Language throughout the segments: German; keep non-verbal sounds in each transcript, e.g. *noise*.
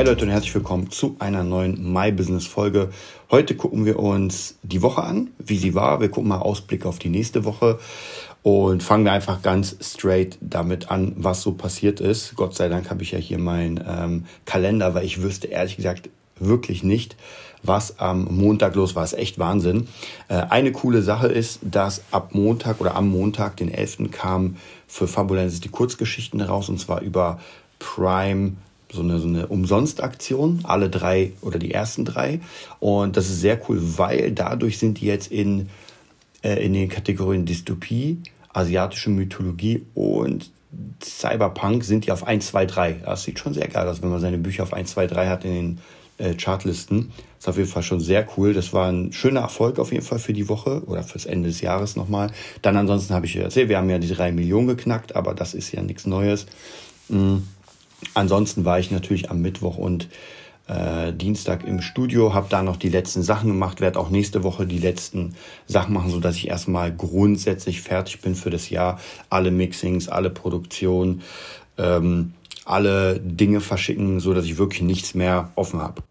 Hi Leute und herzlich willkommen zu einer neuen My Business Folge. Heute gucken wir uns die Woche an, wie sie war. Wir gucken mal Ausblick auf die nächste Woche und fangen einfach ganz straight damit an, was so passiert ist. Gott sei Dank habe ich ja hier meinen ähm, Kalender, weil ich wüsste ehrlich gesagt wirklich nicht, was am Montag los war. Ist echt Wahnsinn. Äh, eine coole Sache ist, dass ab Montag oder am Montag, den 11. kam für Fabulensis die Kurzgeschichten raus und zwar über Prime so eine, so eine Umsonstaktion, alle drei oder die ersten drei. Und das ist sehr cool, weil dadurch sind die jetzt in, äh, in den Kategorien Dystopie, asiatische Mythologie und Cyberpunk sind die auf 1, 2, 3. Das sieht schon sehr geil aus, wenn man seine Bücher auf 1, 2, 3 hat in den äh, Chartlisten. Das ist auf jeden Fall schon sehr cool. Das war ein schöner Erfolg auf jeden Fall für die Woche oder fürs Ende des Jahres nochmal. Dann ansonsten habe ich ja erzählt, wir haben ja die drei Millionen geknackt, aber das ist ja nichts Neues. Mhm. Ansonsten war ich natürlich am Mittwoch und äh, Dienstag im Studio, habe da noch die letzten Sachen gemacht, werde auch nächste Woche die letzten Sachen machen, so dass ich erstmal grundsätzlich fertig bin für das Jahr. Alle Mixings, alle Produktionen, ähm, alle Dinge verschicken, so dass ich wirklich nichts mehr offen habe.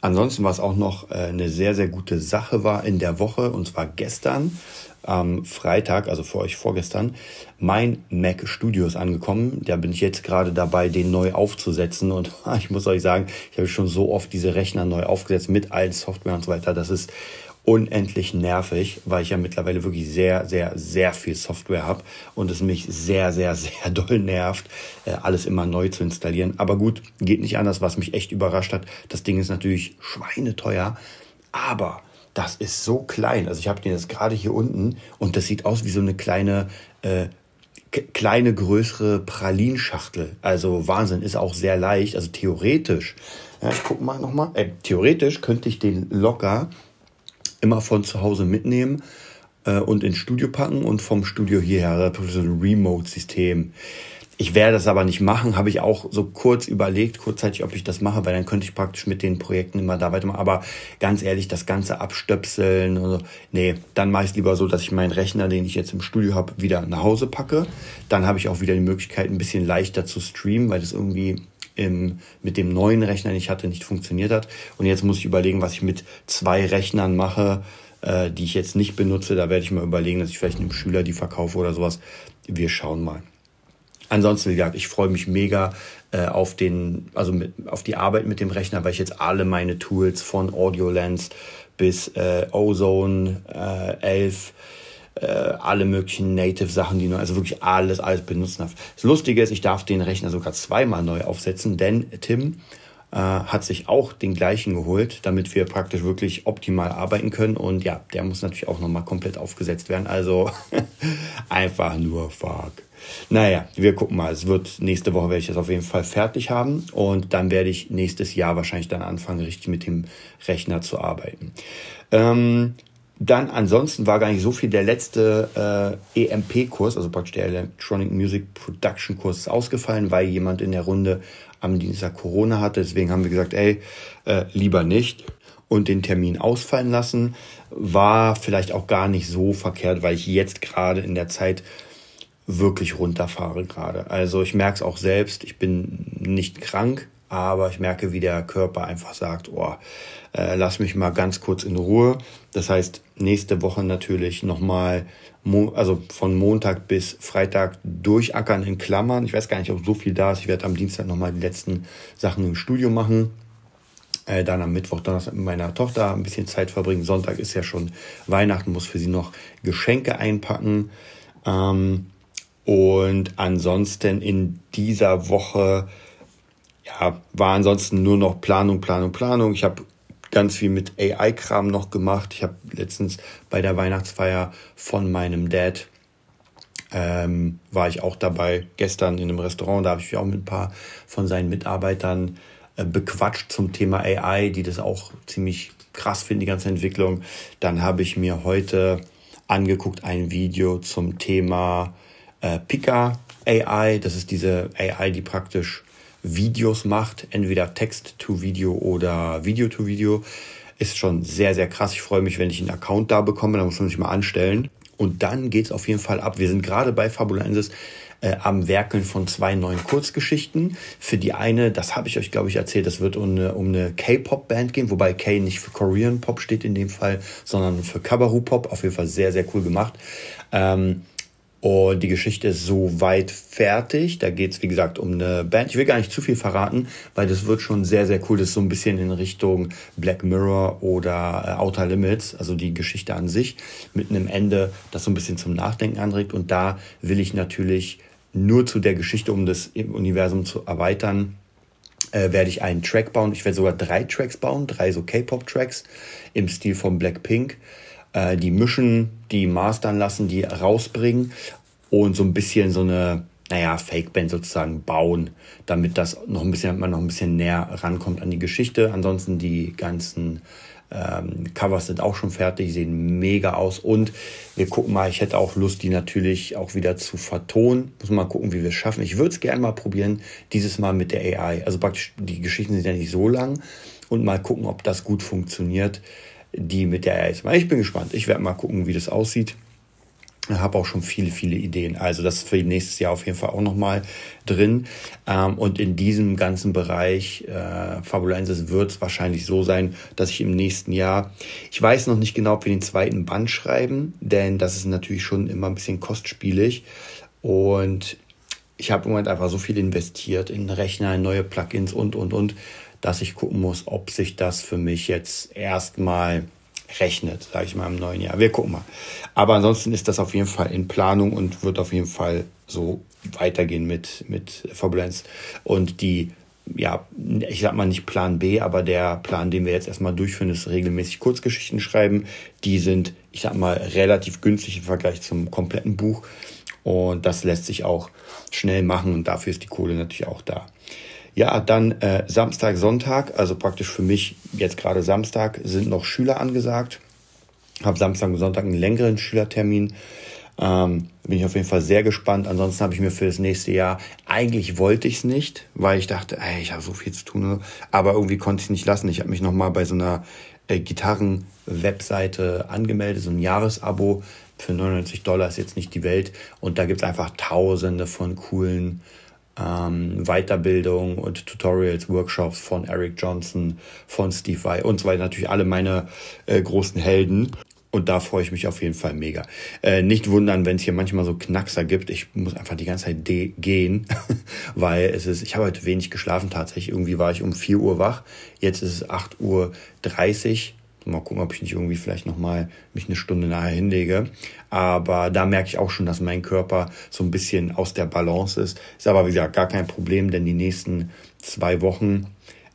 Ansonsten, was auch noch äh, eine sehr, sehr gute Sache war in der Woche, und zwar gestern, am Freitag, also für euch vorgestern, mein Mac Studio ist angekommen. Da bin ich jetzt gerade dabei, den neu aufzusetzen. Und *laughs* ich muss euch sagen, ich habe schon so oft diese Rechner neu aufgesetzt mit allen Software und so weiter. Das ist unendlich nervig, weil ich ja mittlerweile wirklich sehr, sehr, sehr viel Software habe und es mich sehr, sehr, sehr *laughs* doll nervt, äh, alles immer neu zu installieren. Aber gut, geht nicht anders, was mich echt überrascht hat. Das Ding ist natürlich schweineteuer, aber das ist so klein. Also ich habe den jetzt gerade hier unten und das sieht aus wie so eine kleine, äh, kleine, größere Pralinschachtel. Also Wahnsinn, ist auch sehr leicht. Also theoretisch, ja, ich gucke mal nochmal, äh, theoretisch könnte ich den locker immer von zu Hause mitnehmen äh, und ins Studio packen und vom Studio hierher. So ein Remote-System. Ich werde das aber nicht machen, habe ich auch so kurz überlegt, kurzzeitig, ob ich das mache, weil dann könnte ich praktisch mit den Projekten immer da weitermachen. Aber ganz ehrlich, das Ganze abstöpseln, also, nee, dann mache ich es lieber so, dass ich meinen Rechner, den ich jetzt im Studio habe, wieder nach Hause packe. Dann habe ich auch wieder die Möglichkeit, ein bisschen leichter zu streamen, weil das irgendwie im, mit dem neuen Rechner, den ich hatte, nicht funktioniert hat. Und jetzt muss ich überlegen, was ich mit zwei Rechnern mache, äh, die ich jetzt nicht benutze. Da werde ich mal überlegen, dass ich vielleicht einem Schüler die verkaufe oder sowas. Wir schauen mal. Ansonsten, wie gesagt, ich freue mich mega äh, auf den, also mit, auf die Arbeit mit dem Rechner, weil ich jetzt alle meine Tools von AudioLens bis äh, Ozone äh, 11 äh, alle möglichen Native-Sachen, die nur, also wirklich alles, alles benutzen darf. Das Lustige ist, ich darf den Rechner sogar zweimal neu aufsetzen, denn Tim äh, hat sich auch den gleichen geholt, damit wir praktisch wirklich optimal arbeiten können. Und ja, der muss natürlich auch nochmal komplett aufgesetzt werden. Also *laughs* einfach nur fuck. Naja, wir gucken mal. Es wird nächste Woche werde ich das auf jeden Fall fertig haben und dann werde ich nächstes Jahr wahrscheinlich dann anfangen, richtig mit dem Rechner zu arbeiten. Ähm, dann ansonsten war gar nicht so viel. Der letzte äh, EMP-Kurs, also praktisch der Electronic Music Production Kurs, ist ausgefallen, weil jemand in der Runde am Dienstag Corona hatte. Deswegen haben wir gesagt, ey, äh, lieber nicht und den Termin ausfallen lassen. War vielleicht auch gar nicht so verkehrt, weil ich jetzt gerade in der Zeit wirklich runterfahre gerade. Also ich merke es auch selbst, ich bin nicht krank, aber ich merke, wie der Körper einfach sagt, oh, äh, lass mich mal ganz kurz in Ruhe. Das heißt, nächste Woche natürlich nochmal, also von Montag bis Freitag durchackern in Klammern. Ich weiß gar nicht, ob so viel da ist. Ich werde am Dienstag nochmal die letzten Sachen im Studio machen. Äh, dann am Mittwoch, Donnerstag mit meiner Tochter ein bisschen Zeit verbringen. Sonntag ist ja schon Weihnachten, muss für sie noch Geschenke einpacken. Ähm, und ansonsten in dieser Woche ja, war ansonsten nur noch Planung, Planung, Planung. Ich habe ganz viel mit AI-Kram noch gemacht. Ich habe letztens bei der Weihnachtsfeier von meinem Dad ähm, war ich auch dabei. Gestern in einem Restaurant, da habe ich mich auch mit ein paar von seinen Mitarbeitern äh, bequatscht zum Thema AI, die das auch ziemlich krass finden, die ganze Entwicklung. Dann habe ich mir heute angeguckt ein Video zum Thema äh, Pika AI. Das ist diese AI, die praktisch Videos macht, entweder Text to Video oder Video to Video. Ist schon sehr, sehr krass. Ich freue mich, wenn ich einen Account da bekomme. Da muss man sich mal anstellen. Und dann geht's auf jeden Fall ab. Wir sind gerade bei Fabulensis äh, am Werkeln von zwei neuen Kurzgeschichten. Für die eine, das habe ich euch, glaube ich, erzählt, das wird um eine, um eine K-Pop-Band gehen, wobei K nicht für Korean Pop steht in dem Fall, sondern für Kabaru Pop. Auf jeden Fall sehr, sehr cool gemacht. Ähm, und die Geschichte ist so weit fertig. Da geht's wie gesagt, um eine Band. Ich will gar nicht zu viel verraten, weil das wird schon sehr, sehr cool. Das ist so ein bisschen in Richtung Black Mirror oder äh, Outer Limits, also die Geschichte an sich, mit einem Ende, das so ein bisschen zum Nachdenken anregt. Und da will ich natürlich nur zu der Geschichte, um das Universum zu erweitern, äh, werde ich einen Track bauen. Ich werde sogar drei Tracks bauen, drei so K-Pop-Tracks im Stil von Blackpink äh, die mischen, die mastern lassen, die rausbringen und so ein bisschen so eine, naja, Fake-Band sozusagen bauen, damit das noch ein bisschen, man noch ein bisschen näher rankommt an die Geschichte. Ansonsten die ganzen ähm, Covers sind auch schon fertig, sehen mega aus und wir gucken mal, ich hätte auch Lust, die natürlich auch wieder zu vertonen. Muss mal gucken, wie wir es schaffen. Ich würde es gerne mal probieren, dieses Mal mit der AI. Also praktisch, die Geschichten sind ja nicht so lang und mal gucken, ob das gut funktioniert die mit der er ist. Ich bin gespannt. Ich werde mal gucken, wie das aussieht. Ich habe auch schon viele, viele Ideen. Also das ist für nächstes Jahr auf jeden Fall auch nochmal drin. Ähm, und in diesem ganzen Bereich äh, Fabulensis wird es wahrscheinlich so sein, dass ich im nächsten Jahr, ich weiß noch nicht genau, ob wir den zweiten Band schreiben, denn das ist natürlich schon immer ein bisschen kostspielig. Und ich habe im Moment einfach so viel investiert in Rechner, in neue Plugins und, und, und dass ich gucken muss, ob sich das für mich jetzt erstmal rechnet, sage ich mal im neuen Jahr. Wir gucken mal. Aber ansonsten ist das auf jeden Fall in Planung und wird auf jeden Fall so weitergehen mit, mit Fabulenz. Und die, ja, ich sag mal nicht Plan B, aber der Plan, den wir jetzt erstmal durchführen, ist regelmäßig Kurzgeschichten schreiben. Die sind, ich sag mal, relativ günstig im Vergleich zum kompletten Buch. Und das lässt sich auch schnell machen und dafür ist die Kohle natürlich auch da. Ja, dann äh, Samstag, Sonntag, also praktisch für mich jetzt gerade Samstag, sind noch Schüler angesagt. Habe Samstag und Sonntag einen längeren Schülertermin. Ähm, bin ich auf jeden Fall sehr gespannt. Ansonsten habe ich mir für das nächste Jahr, eigentlich wollte ich es nicht, weil ich dachte, ey, ich habe so viel zu tun. Aber irgendwie konnte ich es nicht lassen. Ich habe mich nochmal bei so einer äh, Gitarren-Webseite angemeldet, so ein Jahresabo für 99 Dollar ist jetzt nicht die Welt. Und da gibt es einfach tausende von coolen ähm, Weiterbildung und Tutorials, Workshops von Eric Johnson, von Steve Vai und so weiter. Natürlich alle meine äh, großen Helden. Und da freue ich mich auf jeden Fall mega. Äh, nicht wundern, wenn es hier manchmal so Knackser gibt. Ich muss einfach die ganze Zeit gehen, *laughs* weil es ist, ich habe heute wenig geschlafen tatsächlich. Irgendwie war ich um 4 Uhr wach. Jetzt ist es 8.30 Uhr Mal gucken, ob ich nicht irgendwie vielleicht nochmal mich eine Stunde nachher hinlege. Aber da merke ich auch schon, dass mein Körper so ein bisschen aus der Balance ist. Ist aber, wie gesagt, gar kein Problem, denn die nächsten zwei Wochen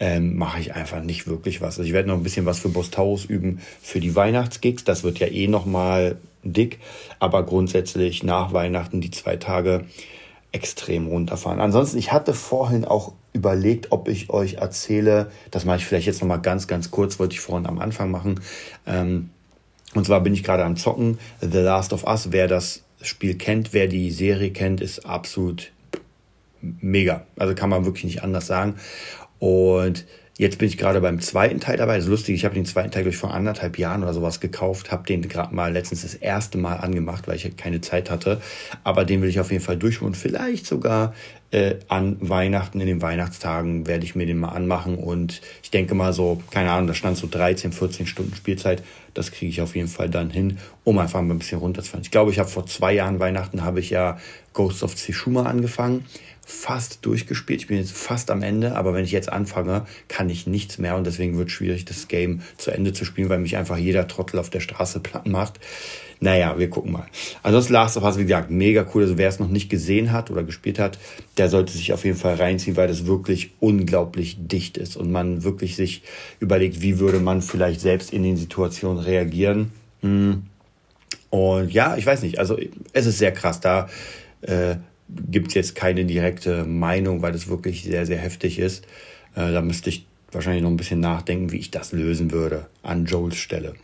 ähm, mache ich einfach nicht wirklich was. Also ich werde noch ein bisschen was für Bostaurus üben für die Weihnachtsgigs. Das wird ja eh nochmal dick. Aber grundsätzlich nach Weihnachten die zwei Tage extrem runterfahren. Ansonsten, ich hatte vorhin auch überlegt, ob ich euch erzähle, das mache ich vielleicht jetzt nochmal ganz, ganz kurz, wollte ich vorhin am Anfang machen. Ähm, und zwar bin ich gerade am Zocken. The Last of Us, wer das Spiel kennt, wer die Serie kennt, ist absolut mega. Also kann man wirklich nicht anders sagen. Und Jetzt bin ich gerade beim zweiten Teil dabei. Das ist lustig, ich habe den zweiten Teil, glaube vor anderthalb Jahren oder sowas gekauft, habe den gerade mal letztens das erste Mal angemacht, weil ich keine Zeit hatte. Aber den will ich auf jeden Fall durchführen. Vielleicht sogar äh, an Weihnachten, in den Weihnachtstagen werde ich mir den mal anmachen. Und ich denke mal so, keine Ahnung, da stand so 13, 14 Stunden Spielzeit. Das kriege ich auf jeden Fall dann hin, um einfach mal ein bisschen runterzufahren. Ich glaube, ich habe vor zwei Jahren Weihnachten habe ich ja Ghost of Tsushima angefangen fast durchgespielt. Ich bin jetzt fast am Ende, aber wenn ich jetzt anfange, kann ich nichts mehr und deswegen wird es schwierig, das Game zu Ende zu spielen, weil mich einfach jeder Trottel auf der Straße platt macht. Naja, wir gucken mal. Ansonsten Last of Us, wie gesagt, mega cool. Also wer es noch nicht gesehen hat oder gespielt hat, der sollte sich auf jeden Fall reinziehen, weil das wirklich unglaublich dicht ist und man wirklich sich überlegt, wie würde man vielleicht selbst in den Situationen reagieren. Hm. Und ja, ich weiß nicht, also es ist sehr krass. Da äh, gibt es jetzt keine direkte Meinung, weil es wirklich sehr, sehr heftig ist. Äh, da müsste ich wahrscheinlich noch ein bisschen nachdenken, wie ich das lösen würde an Joels Stelle.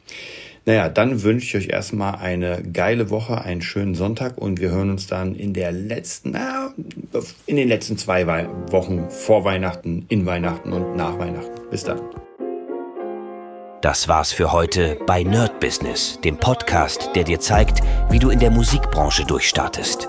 Naja, dann wünsche ich euch erstmal eine geile Woche, einen schönen Sonntag und wir hören uns dann in der letzten, na, in den letzten zwei Wochen vor Weihnachten, in Weihnachten und nach Weihnachten. Bis dann. Das war's für heute bei Nerd Business, dem Podcast, der dir zeigt, wie du in der Musikbranche durchstartest.